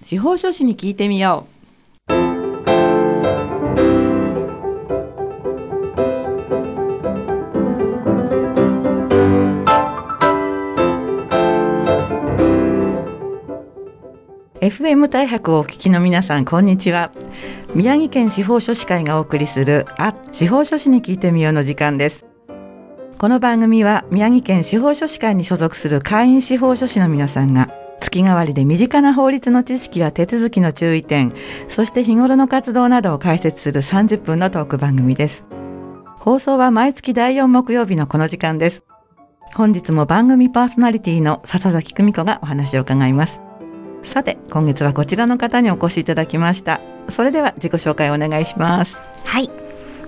司法書士に聞いてみよう？FM 大白をお聞きの皆さんこんにちは宮城県司法書士会がお送りするあ司法書士に聞いてみようの時間ですこの番組は宮城県司法書士会に所属する会員司法書士の皆さんが月替わりで身近な法律の知識や手続きの注意点そして日頃の活動などを解説する30分のトーク番組です。放送は毎月第4木曜日のこの時間です。本日も番組パーソナリティの笹崎久美子がお話を伺います。さて今月はこちらの方にお越しいただきました。それでは自己紹介お願いします。はい。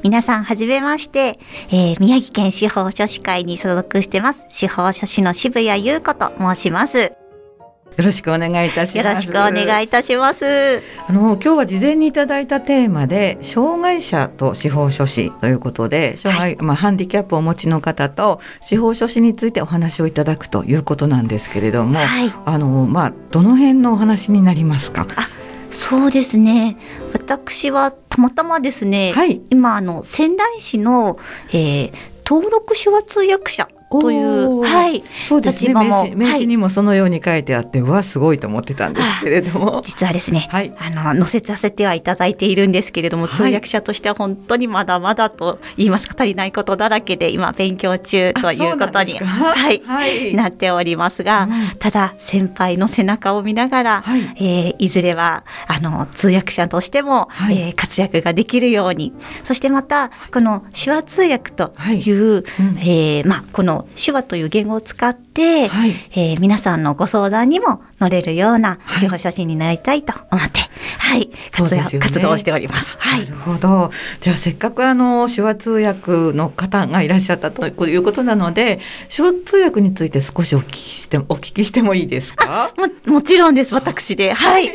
皆さんはじめまして、えー、宮城県司法書士会に所属してます司法書士の渋谷優子と申します。よろしくお願いいたします。よろしくお願いいたします。あの今日は事前にいただいたテーマで障害者と司法書士ということで、障害、はい、まあハンディキャップをお持ちの方と司法書士についてお話をいただくということなんですけれども、はい、あのまあどの辺のお話になりますか？あそうですね。私はたまたまですね、はい、今あの仙台市の、えー、登録手話通訳者という、はい、そうですね。名刺名刺にもそのように書いてあって、はい、わすごいと思ってたんですけれども、実はですね、はい、あの載せさせてはいただいているんですけれども、通訳者としては本当にまだまだと言いますか足りないことだらけで今勉強中ということに はい、はい、なっておりますが、うん、ただ先輩の背中を見ながら、はい。えー、いずれはあの通訳者としても、はい、えー、活躍ができるように、そしてまたこの手話通訳という、はい。うん、えー、まあこの手話という言語を使って、はい、えー、皆さんのご相談にも乗れるような司法書士になりたいと思って、はい、活動、ね、活動しております。はい、なるほど。じゃあせっかくあの手話通訳の方がいらっしゃったということなので、手話通訳について少しお聞きしてお聞きしてもいいですか？ももちろんです。私で、はい、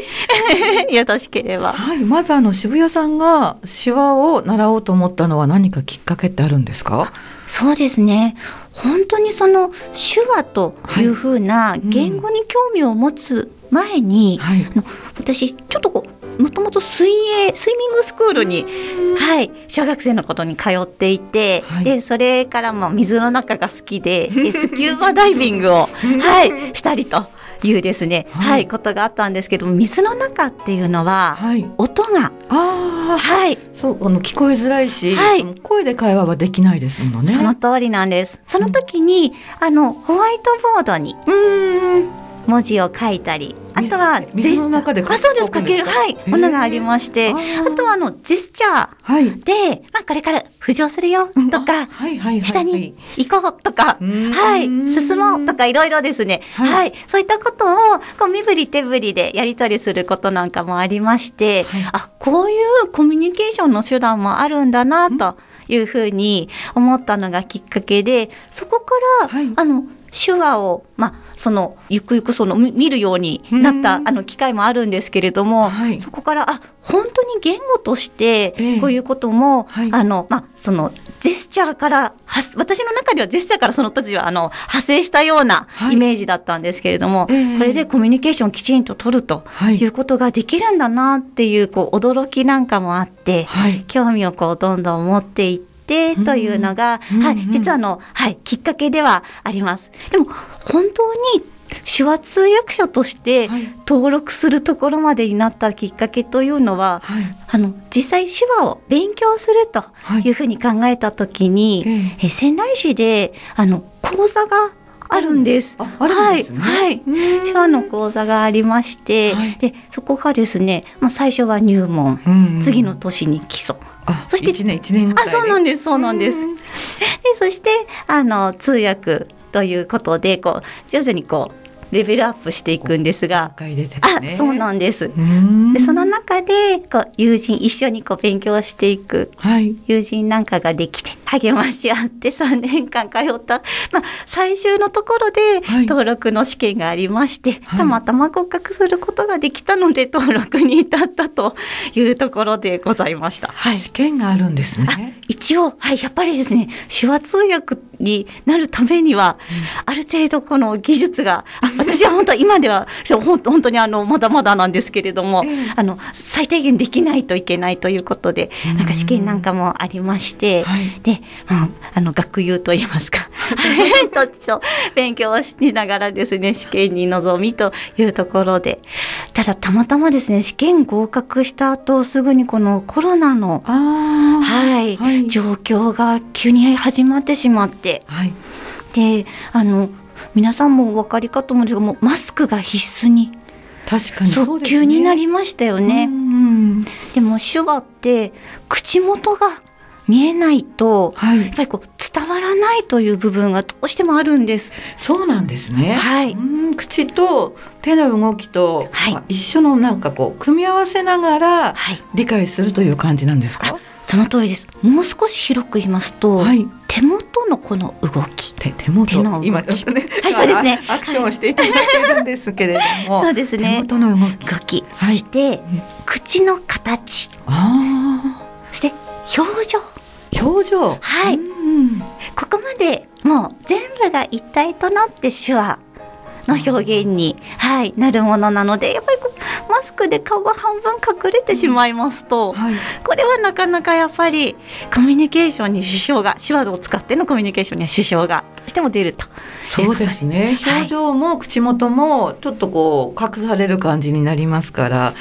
よろしければ。はい、まずあの渋谷さんが手話を習おうと思ったのは何かきっかけってあるんですか？そうですね。本当にその手話というふうな言語に興味を持つ前に、はい。うん、私ちょっとこうもともと水泳スイミングスクールに、はい、小学生の頃に通っていて、はい、でそれからも水の中が好きで スキューバダイビングを、はい、したりと。いうですね、はい、はい、ことがあったんですけど水の中っていうのは、はい、音が。あはい。そうあの聞こえづらいし、はい、声で会話はできないですもんね。その通りなんです。その時に、うん、あのホワイトボードに文字を書いたりあとは水の中であそうです書ける。はい。ものがありましてあとはあのジェスチャーで、まあ、これから浮上するよとか、下に行こうとか、はい、進もうとかいろいろですね、はい、はい、そういったことをこう身振り手振りでやり取りすることなんかもありまして、はい、あこういうコミュニケーションの手段もあるんだなというふうに思ったのがきっかけでそこから、はい、あの手話を、まあ、そのゆくゆくその見るようになったあの機会もあるんですけれども、はい、そこからあ本当に言語としてこういうことも、えーはい、あのまあ、そのジェスチャーから私の中ではジェスチャーからその当時はあの派生したようなイメージだったんですけれども、はいえ。ー、これでコミュニケーションをきちんと取るとい。うことができるんだなっていうこう驚きなんかもあって、興味をこうどんどん持っていって。というのが、うん、はい、実はあの、はい、きっかけではあります。でも本当に手話通訳者として登録するところまでになったきっかけというのは、はい、あの実際手話を勉強するというふうに考えた時に、はい、え仙台市であの講座があるんです。はい、はい、手話の講座がありまして、はい、でそこがですね、まあ最初は入門、うんうん、次の年に基礎。そして1年1年あそうなんですそうなんです。でそしてあの通訳ということでこう徐々にこうレベルアップしていくんですが、ね、あそうなんです。でその中でこう友人一緒にこう勉強していく、はい、友人なんかができて励まし合って3年間通った、まあ、最終のところで登録の試験がありまして、はい、たまたま合格することができたので登録に至ったというところでございました。はい、試験があるんですね。一応、はい、やっぱりですね手話通訳になるためには、ある程度この技術が、あ私は本当今では本当にあのまだまだなんですけれども、あの最低限できないといけないということで、なんか試験なんかもありまして、で、うん、あの学友といいますか、とっと勉強をしながらですね試験に臨みというところで、ただたまたまですね試験合格した後すぐにこのコロナのはい、はい、状況が急に始まってしまって、はい、であの皆さんもお分かりかと思うんですけどもマスクが必須に確かにそう、ね、急になりましたよね。でも手話って口元が見えないと、はい、やっぱりこう伝わらないという部分がどうしてもあるんです。そうなんですね。はい。口と手の動きと、はい、一緒のなんかこう組み合わせながら理解するという感じなんですか？はい、その通りです。もう少し広く言いますと、はい、手元のこの動き、手手元。手の今ちょっとね、はいそうですね。アクションをしていただいてるんですけれども、そうですね。手元の動き、動き。そして、口の形、あそして表情。表情。はい、ここまでもう全部が一体となって手話の表現に、はい、なるものなのでやっぱりマスクで顔が半分隠れてしまいますと、はい、これはなかなかやっぱりコミュニケーションに支障が手話を使ってのコミュニケーションには支障がどうしても出るとそうですね。表情も口元もちょっとこう隠される感じになりますから、は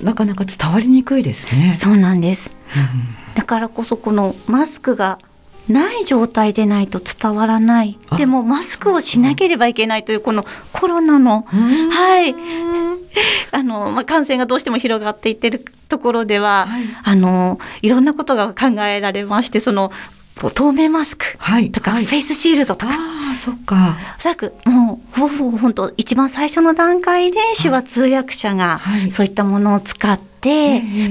い、なかなか伝わりにくいですね。そうなんです、うん。だからこそこのマスクがない状態でないと伝わらない。でもマスクをしなければいけないというこのコロナのはい。あの、まあ、感染がどうしても広がっていってるところでは、はい、あのいろんなことが考えられましてその透明マスクとか、はい、フェイスシールドとか、あそっか。おそらくもうほぼ本当一番最初の段階で手話通訳者がそういったものを使って、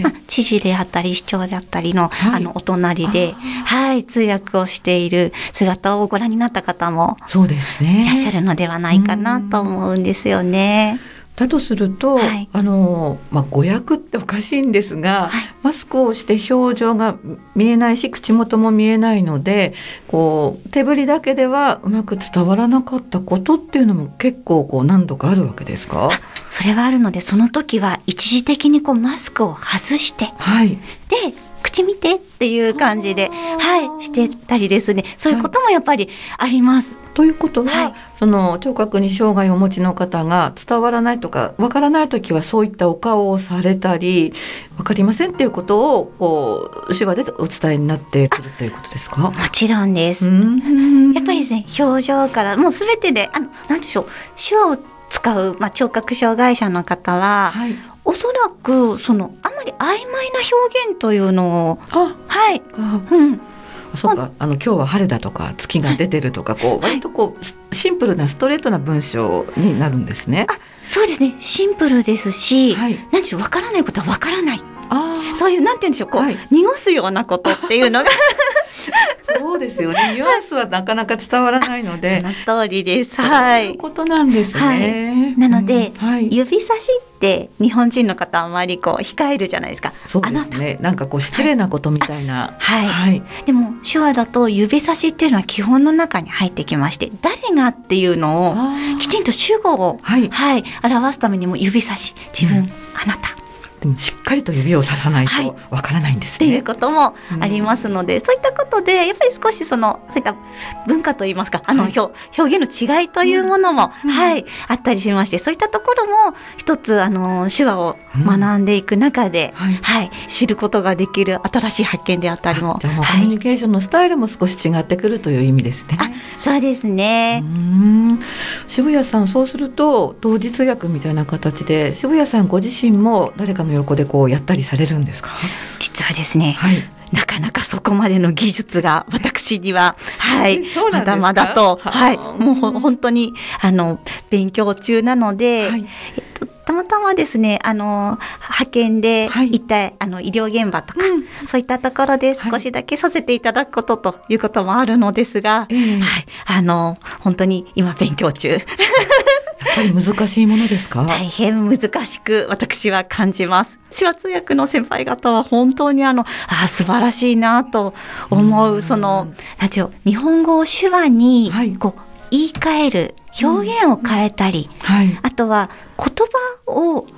まあ、知事であったり市長であったりの,、あのお隣ではい通訳をしている姿をご覧になった方もそうですね。いらっしゃるのではないかなと思うんですよね。だとすると、はい、あのまあ、誤訳っておかしいんですが、はい、マスクをして表情が見えないし口元も見えないのでこう手振りだけではうまく伝わらなかったことっていうのも結構こう何度かあるわけですか？それはあるのでその時は一時的にこうマスクを外して、はい、で口見てっていう感じで、はい、してたりですね。そういうこともやっぱりあります。はいということは、はい、その聴覚に障害をお持ちの方が伝わらないとかわからない時はそういったお顔をされたり分かりませんっていうことをこう手話でお伝えになってくるということですか？もちろんです。やっぱりですね表情からもうすべてであのなんでしょう手話を使う、まあ、聴覚障害者の方は、はい、おそらくそのあまり曖昧な表現というのをはい、うん、そうか。あの今日は晴れだとか月が出てるとかこう割とこうシンプルなストレートな文章になるんですね。あそうですね。シンプルですし、はい、何でしょうわからないことはわからない。あそういうなんて言うんでしょうこう、はい、濁すようなことっていうのがそうですよね。ニュアンスはなかなか伝わらないので。その通りです。はい。いうことなんですね。はい、なので、うんはい、指差しって日本人の方あまりこう控えるじゃないですか。そうですね。なんかこう失礼なことみたいな。はい。はい、でも手話だと指差しっていうのは基本の中に入ってきまして、誰がっていうのをきちんと主語を、はい、はい、表すためにも指差し、自分、うん、あなた。でもしっかりと指をささないとわからないんですね、はい、っていうこともありますので、うん、そういったことでやっぱり少しそのそういった文化といいますかあの、はい、表現の違いというものも、うん、はいあったりしましてそういったところも一つあの手話を学んでいく中で、うん、はい、はい、知ることができる新しい発見であったりもじゃあもうコミュニケーションのスタイルも少し違ってくるという意味ですね。そうですね。渋谷さんそうすると同日訳みたいな形で渋谷さんご自身も誰かの横でこうやったりされるんですか？実はですね、はい、なかなかそこまでの技術が私には、はい、まだまだと、はい、もう本当にあの勉強中なので、はい、えっとたまたまですね、あの派遣で行った、はい、あの医療現場とか、うん、そういったところで少しだけさせていただくことということもあるのですが、はい、はい、あの本当に今勉強中。ぱり難しいものですか？大変難しく私は感じます。手話通訳の先輩方は本当にあの、あ素晴らしいなと思う、その、なんていう日本語を手話に、こう、言い換える、表現を変えたり、はい、あとは言葉を表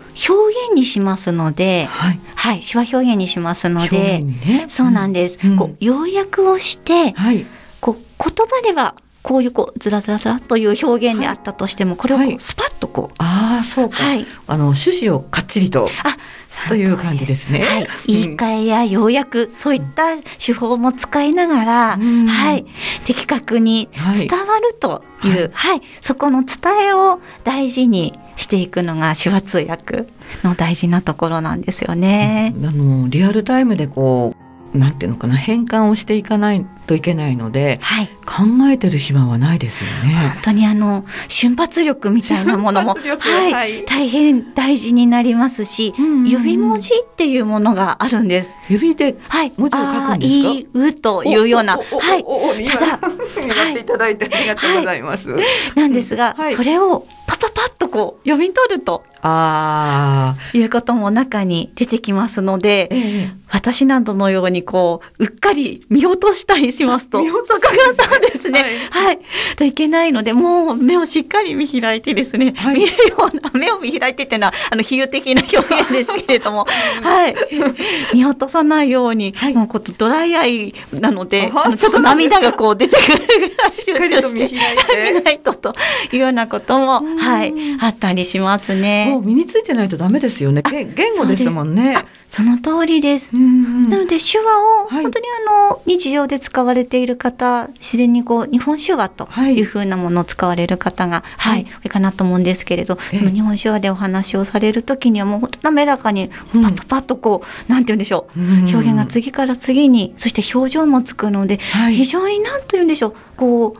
現にしますので、はい、はい、手話表現にしますので、ね、そうなんです。うん、こう要約をして、はい、こう言葉ではこういうこうずらずらずらという表現であったとしても、これをこうスパッとこう、ああそうか、はい、あの趣旨をかっちりとあという感じですね。はい、言い換えや要約、そういった手法も使いながら、うん、はい、的確に伝わるという、はい、はい、そこの伝えを大事にしていくのが手話通訳の大事なところなんですよね。あのリアルタイムでこうなんていうのかな変換をしていかないといけないので、はい、考えてる暇はないですよね。本当にあの瞬発力みたいなものも、はい、はい、大変大事になりますし、うんうん、指文字っていうものがあるんです。指で文字を書くんですか？い、うというような、はい、ただやっていただいてありがとうございます。なんですが、それをパパパッとこう読み取るとあいうことも中に出てきますので、ええ、私などのようにこううっかり見落としたりしますと、そこがそうですね、はい、はい、といけないので、もう目をしっかり見開いてですね、はい、見るような目を見開いてっていうのはあの比喩的な表現ですけれども、はい、見落とさないように、はい、もうこうドライアイなので、ちょっと涙がこう出てくるぐらい集中して。見ないとというようなことも、はい、あったりしますね。もう身についてないとダメですよね。言語ですもんね。その通りです。なので手話を本当にあの日常で使われている方、自然にこう日本手話とい。うふうなものを使われる方が、はい、はい、多いかなと思うんですけれど、日本手話でお話をされる時にはもう本当滑らかにパッパッパッとこう、なんて言うんでしょう、表現が次から次に、そして表情もつくので、非常になんと言うんでしょう、こう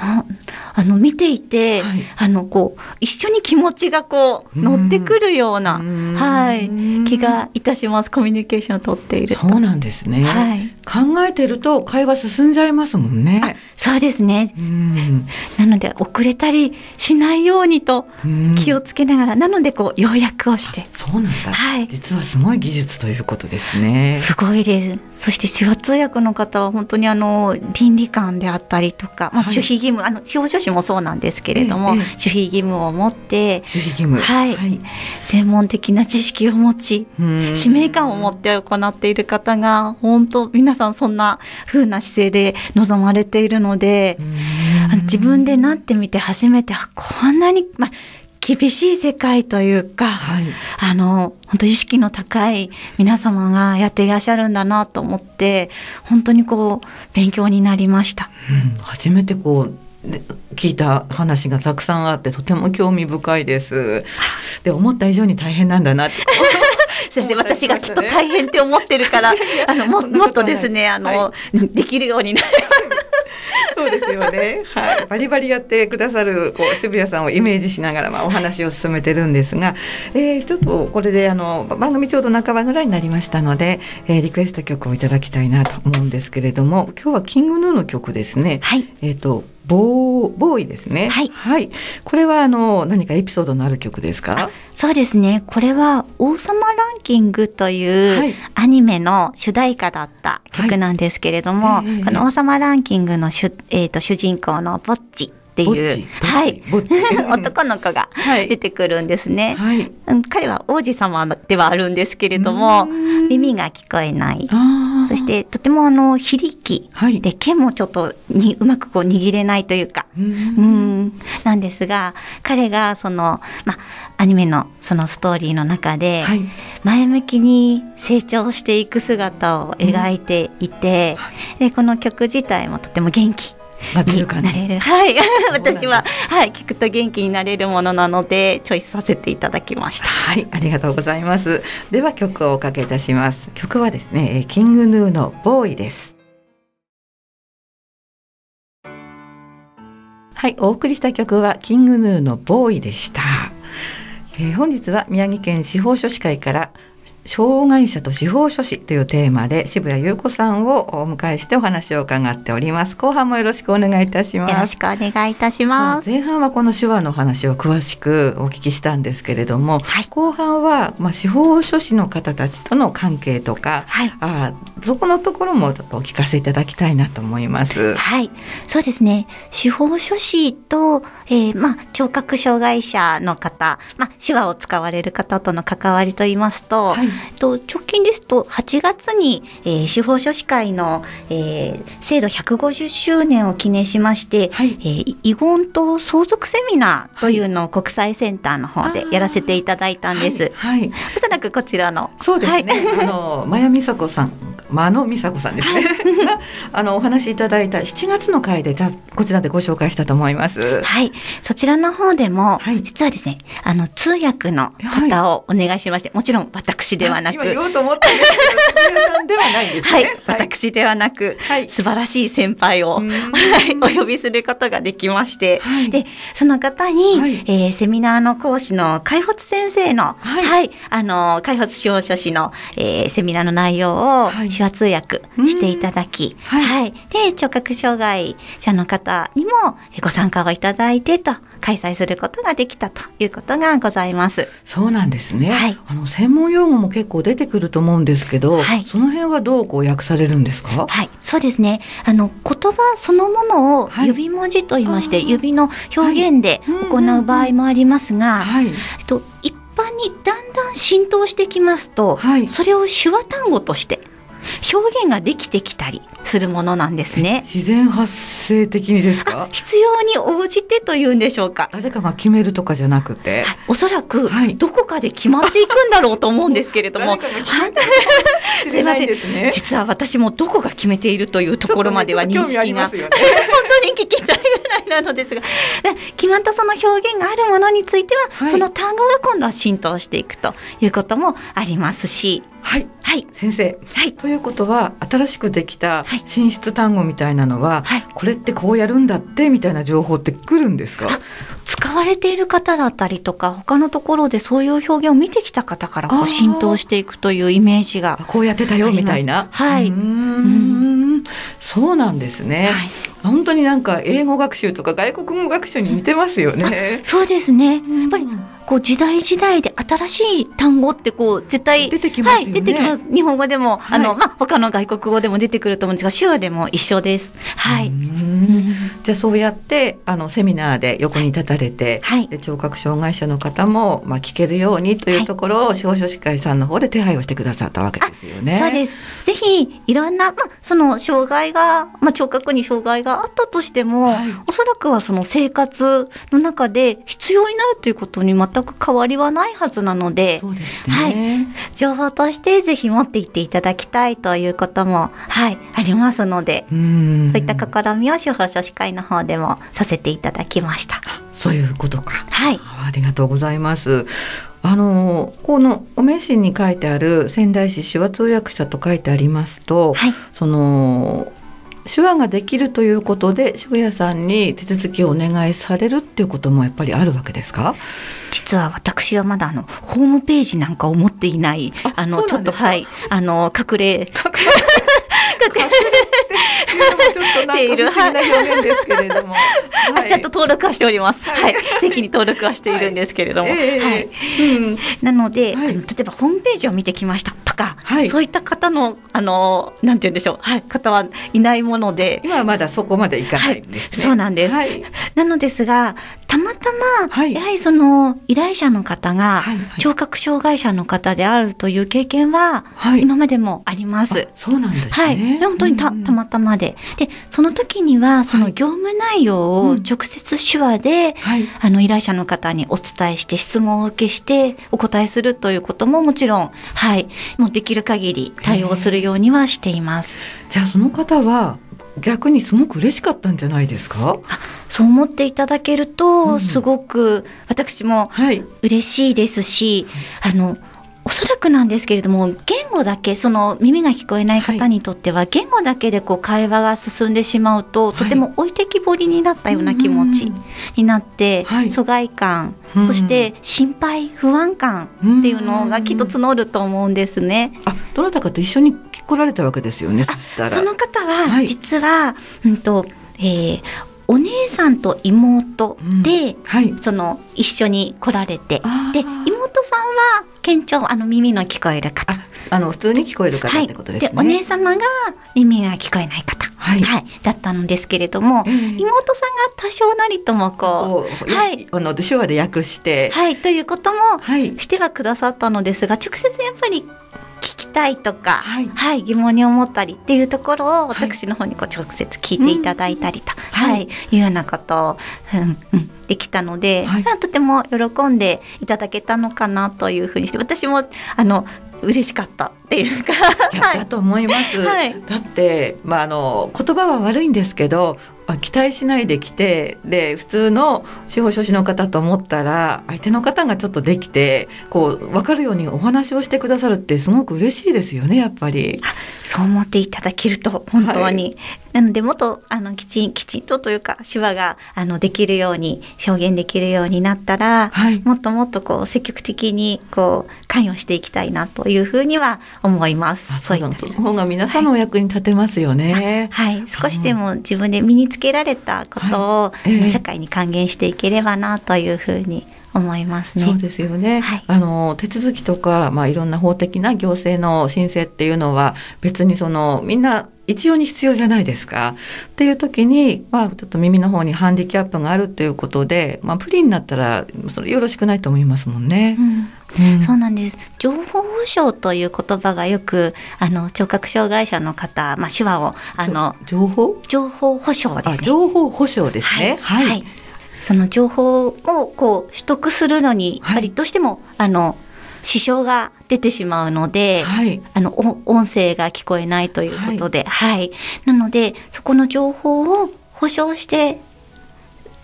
あの見ていて、はい、あのこう一緒に気持ちがこう乗ってくるような、うはい、気がいたします。コミュニケーションをとっているそうなんですね、はい、考えてると会話進んじゃいますもんね。そうですね。なので遅れたりしないようにと気をつけながらなのでこう要約をして。そうなんだ、はい、実はすごい技術ということですね。すごいです。そして手話通訳の方は本当にあの倫理観であったりとか、まあ、守秘義務あの司法書士もそうなんですけれども、ええ、守秘義務を持って守秘義務、はい、はい、専門的な知識を持ち使命感を持って行っている方が本当皆さんそんな風な姿勢で臨まれているので自分でなってみて初めてこんなに、まあ厳しい世界というか、はい、あの本当意識の高い皆様がやっていらっしゃるんだなと思って本当にこう勉強になりました。うん、初めてこう聞いた話がたくさんあってとても興味深いです。で思った以上に大変なんだなって。そして私がきっと大変って思ってるから、あのももっとですねあの、はい、できるようになります。そうですよね。はい、バリバリやってくださるこう渋谷さんをイメージしながらまあお話を進めてるんですが、えー、ちょっとこれであの番組ちょうど半ばぐらいになりましたので、えー、リクエスト曲をいただきたいなと思うんですけれども、今日はキングヌーの曲ですね。はい。えっ、ー、とボーボーイですね。はい。はい。これはあの何かエピソードのある曲ですか？そうですね。これは王様ランキングというアニメの主題歌だった曲なんですけれども、はい、この王様ランキングの主えっ、ー、と主人公のボッチっていう、はい、男の子が出てくるんですね、はい、彼は王子様ではあるんですけれども耳が聞こえない。そしてとてもあの非力。で剣もちょっとにうまくこう握れないというか。うん。なんですが彼がそのまあアニメのそのストーリーの中で前向きに成長していく姿を描いていて、でこの曲自体もとても元気なれる感じ。はい、私ははい聞くと元気になれるものなのでチョイスさせていただきました。はい、ありがとうございます。では曲をおかけいたします。曲はですね、キングヌーのボーイです。はい、お送りした曲はキングヌーのボーイでした。えー、本日は宮城県司法書士会から障害者と司法書士というテーマで渋谷優子さんをお迎えしてお話を伺っております。後半もよろしくお願いいたします。よろしくお願いいたします。前半はこの手話の話を詳しくお聞きしたんですけれども、はい、後半はまあ司法書士の方たちとの関係とか、はい、あそこのところもちょっとお聞かせいただきたいなと思います。はい。そうですね。司法書士と、えー、まあ聴覚障害者の方まあ手話を使われる方との関わりと言いますと、はいと直近ですと8月に、えー、司法書士会の、えー、制度150周年を記念しまして、はい、えー、遺言と相続セミナーというのを国際センターの方でやらせていただいたんです。はい、はい、おそらくこちらの。そうですね。はい、あの真矢美佐子さん真野美佐子さんですね。あのお話いただいた7月の回でじゃこちらでご紹介したと思います。はい、そちらの方でも、はい、実はですね、あの通訳の方をお願いしまして、もちろん私ではなく、今言おうと思ったんですけど、さんではないですね。はい、私ではなく、はい、素晴らしい先輩を、はい、お呼びすることができまして、はい、でその方に、はい、えー、セミナーの講師の開発先生の、はい、はい、あの開発司法書士の、えー、セミナーの内容を、はい手話通訳していただき、はい、はい、で聴覚障害者の方にもご参加をいただいてと開催することができたということがございます。そうなんですね。はい、あの専門用語も結構出てくると思うんですけど、はい、その辺はどうこう訳されるんですか？はい、そうですね。あの言葉そのものを指文字と言いまして、はい、指の表現で行う場合もありますが、はい、えっと一般にだんだん浸透してきますと、はい、それを手話単語として表現ができてきたりするものなんですね。自然発生的にですか？必要に応じてというんでしょうか。誰かが決めるとかじゃなくて、はい、おそらくどこかで決まっていくんだろうと思うんですけれども、すみません、ね、実は私もどこが決めているというところまでは認識が、ね、本当に聞きたいぐらいなのですが、決まったその表現があるものについては、はい、その単語が今度は浸透していくということもありますし、はい、はい、先生、はい、ということは新しくできた進出単語みたいなのは、はい、これってこうやるんだってみたいな情報って来るんですか？使われている方だったりとか他のところでそういう表現を見てきた方からこう浸透していくというイメージがこうやってたよみたいな。はい。うん。そうなんですね、はい、本当になんか英語学習とか外国語学習に似てますよねそうですねやっぱりこう時代時代で新しい単語ってこう絶対出てきます、ね、はい、出てきます。日本語でも、はい、あのまあ他の外国語でも出てくると思うんですが、手話でも一緒です。はい。じゃあそうやってあのセミナーで横に立たれて、はい、で聴覚障害者の方もまあ聞けるようにというところを司法書士会さんの方で手配をしてくださったわけですよね。そうです。ぜひいろんなまあその障害がまあ聴覚に障害があったとしても、はい、おそらくはその生活の中で必要になるということに全く変わりはないはずなので、そうですね。はい、情報としてぜひ持っていっていただきたいということもはいありますので、そういった試みを司法書士会の方でもさせていただきました。そういうことか。はい。ありがとうございます。あのこのお名刺に書いてある仙台市手話通訳者と書いてありますと、はい、その手話ができるということで渋谷さんに手続きをお願いされるっていうこともやっぱりあるわけですか？実は私はまだあのホームページなんかを持っていないあのちょっとはいあの隠れ隠れている不思議な表現ですけれども、はい、ちゃんと登録はしております。はい、席に登録はしているんですけれども、はい、うん、なので、はい、例えばホームページを見てきましたとか、はい、そういった方のあのなんて言うんでしょう、はい、方はいないもので、今はまだそこまでいかないんですね。そうなんです。なのですが、たまたま、やはりその依頼者の方が聴覚障害者の方であるという経験は今までもあります。そうなんですね。はい、本当にたたまたまで、でその時にはその業務内容を直接手話で、はい、あの依頼者の方にお伝えして質問を受けしてお答えするということももちろんはい。もうできる限り対応するようにはしています。じゃあその方は逆にすごく嬉しかったんじゃないですか？そう思っていただけると、すごく私も嬉しいですし、はい、あのおおそらくなんですけれども言語だけその耳が聞こえない方にとっては、はい、言語だけでこう会話が進んでしまうと、はい、とても置いてきぼりになったような気持ちになって、はい、疎外感、そして心配不安感っていうのがきっと募ると思うんですね。あどなたかと一緒に来られたわけですよねその方は実は、うんとえー、お姉さんと妹で、うんはい、その一緒に来られてで妹さんは県庁あの耳の聞こえる方。あの普通に聞こえる方ってことですね、はい、でお姉様が耳が聞こえない方、はい、はい、だったのですけれども、えー、妹さんが多少なりともこうはい。あの手話で訳してはい。ということもしてはくださったのですが直接やっぱりたいとか、はい、はい、疑問に思ったりっていうところを私の方にこう直接聞いていただいたりと、はい、い。うようなことを、うんうん、できたので、はい、とても喜んでいただけたのかなというふうにして私もあの嬉しかったっていうかだと思います、はい、だって、まあ、あの言葉は悪いんですけど期待しないで来てで普通の司法書士の方と思ったら相手の方がちょっとできてこう分かるようにお話をしてくださるってすごく嬉しいですよねやっぱり。そう思っていただけると本当に、はい、なのでもっとあのきちんきちんとというか手話があのできるように証言できるようになったら、はい、もっともっとこう積極的にこう関与していきたいなというふうには思います。そういった方が皆さんのお役に立てますよね。はい、はい、少しでも自分で身につけられたことを、はいえー、社会に還元していければなというふうに思いますね。そうですよね。はい、あの手続きとかまあいろんな法的な行政の申請っていうのは別にそのみんな一様に必要じゃないですか。っていう時に、まあ、ちょっと耳の方にハンディキャップがあるっていうことで、まあ、プリになったらそれよろしくないと思いますもんね。うん。うん、そうなんです。情報保障という言葉がよくあの聴覚障害者の方、まあ、手話をあの情報？情報保障ですね。情報保障ですね。はい、はい、その情報をこう取得するのにやっぱりどうしても、はい、あの支障が出てしまうので、はい、あの音声が聞こえないということで、はい、はい、なのでそこの情報を保証して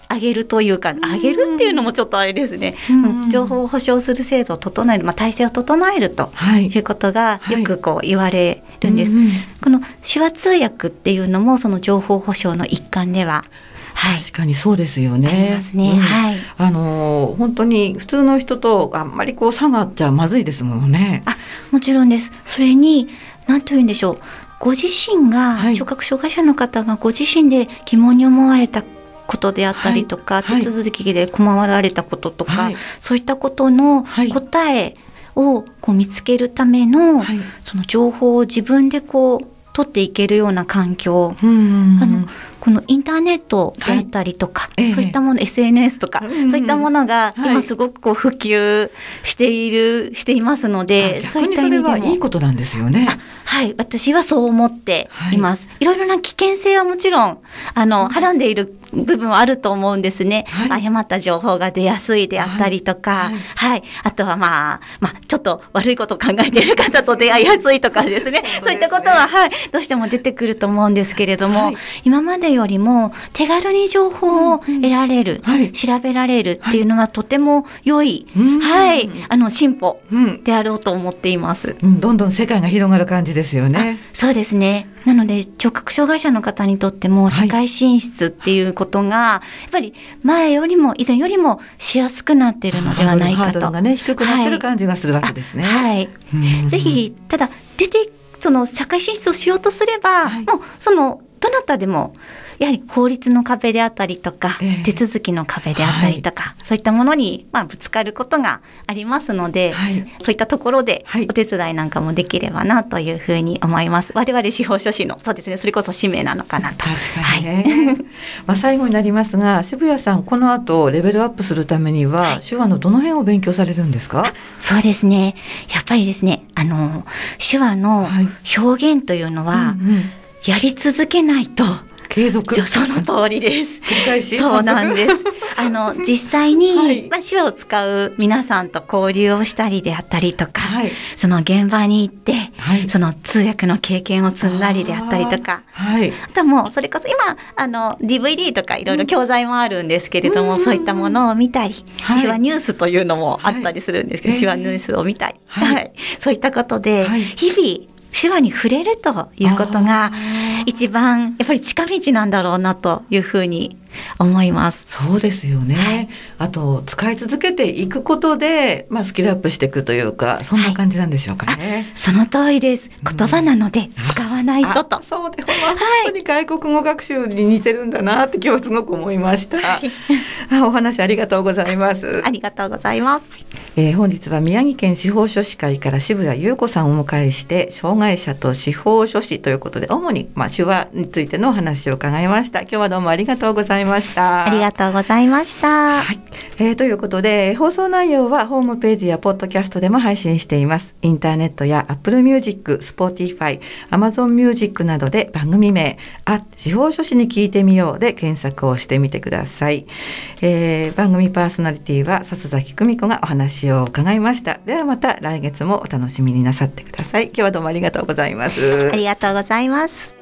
あげるというか、あげるっていうのもちょっとあれですね、うん、情報を保障する制度を整える、まあ、体制を整えるとい。うことがよくこう言われるんです。はいはい、この手話通訳っていうのもその情報保障の一環でははい、確かにそうですよね。ね。うん、はい。あの本当に普通の人とあんまりこう差があっちゃまずいですもんね。あ、もちろんです。それに何と言うんでしょう。ご自身が、はい、聴覚障害者の方がご自身で疑問に思われたことであったりとか、はい、手続きで困られたこととか、はい、そういったことの答えをこう見つけるための、その情報を自分でこう取っていけるような環境、あのこのインターネットであったりとか、はい、そういったもの、えー、SNS とか、そういったものが今すごくこう普及している、していますので、そういった意味でも。いいことなんですよね。はい、私はそう思っています。はい、いろいろな危険性はもちろんあのはらんでいる部分はあると思うんですね。はい、誤った情報が出やすいであったりとか、はい、はい、あとはまあ、まあ、ちょっと悪いことを考えている方と出会いやすいとかですね。そう、ね、いったことは、はい、どうしても出てくると思うんですけれども、はい、今までよりも手軽に情報を得られる、うんうん、調べられるっていうのはとても良い、はい、あの進歩であろうと思っています、うん。どんどん世界が広がる感じですよね。そうですね。なので聴覚障害者の方にとっても社会進出っていうことが、やっぱり前よりも以前よりもしやすくなっているのではないかと。がね低くなってる感じがするわけですね。はい。ぜひただ出てその社会進出をしようとすれば、はい、もうそのどなたでもやはり法律の壁であったりとか、えー、手続きの壁であったりとか、はい、そういったものに、まあ、ぶつかることがありますので、はい、そういったところでお手伝いなんかもできればなというふうに思います。我々司法書士のそうですねそれこそ使命なのかなと。確かにね、はい、まあ最後になりますが渋谷さんこの後レベルアップするためには、手話のどの辺を勉強されるんですか？そうですね。やっぱりですねあの手話の表現というのは、やり続けないと継続。その通りです。繰り返し？そうなんです。あの実際に、はい、まあ手話を使う皆さんと交流をしたりであったりとか、はい、その現場に行って、はい、その通訳の経験を積んだりであったりとか、はい、あともうそれこそ今あの DVD とかいろいろ教材もあるんですけれども、うん、そういったものを見たり、手話ニュースというのもあったりするんですけど、手話ニュースを見たり、はい、そういったことで、日々手話に触れるということが一番やっぱり近道なんだろうなというふうに思います。そうですよね。はい、あと使い続けていくことで、まあスキルアップしていくというか、そんな感じなんでしょうかね。はい、その通りです。言葉なので使わないとと。そうで、本当に外国語学習に似てるんだなって今日すごく思いました。はい、お話ありがとうございます。ありがとうございます。えー、本日は宮城県司法書士会から渋谷優子さんをお迎えして障害者と司法書士ということで主にまあ手話についてのお話を伺いました今日はどうもありがとうございましたありがとうございました、はいえー、ということで放送内容はホームページやポッドキャストでも配信していますインターネットや Apple Music、Spotify、Amazon ミュージックなどで番組名あ司法書士に聞いてみようで検索をしてみてください、えー、番組パーソナリティは笹崎久美子がお話を伺いました。ではまた来月もお楽しみになさってください。今日はどうもありがとうございます。ありがとうございます。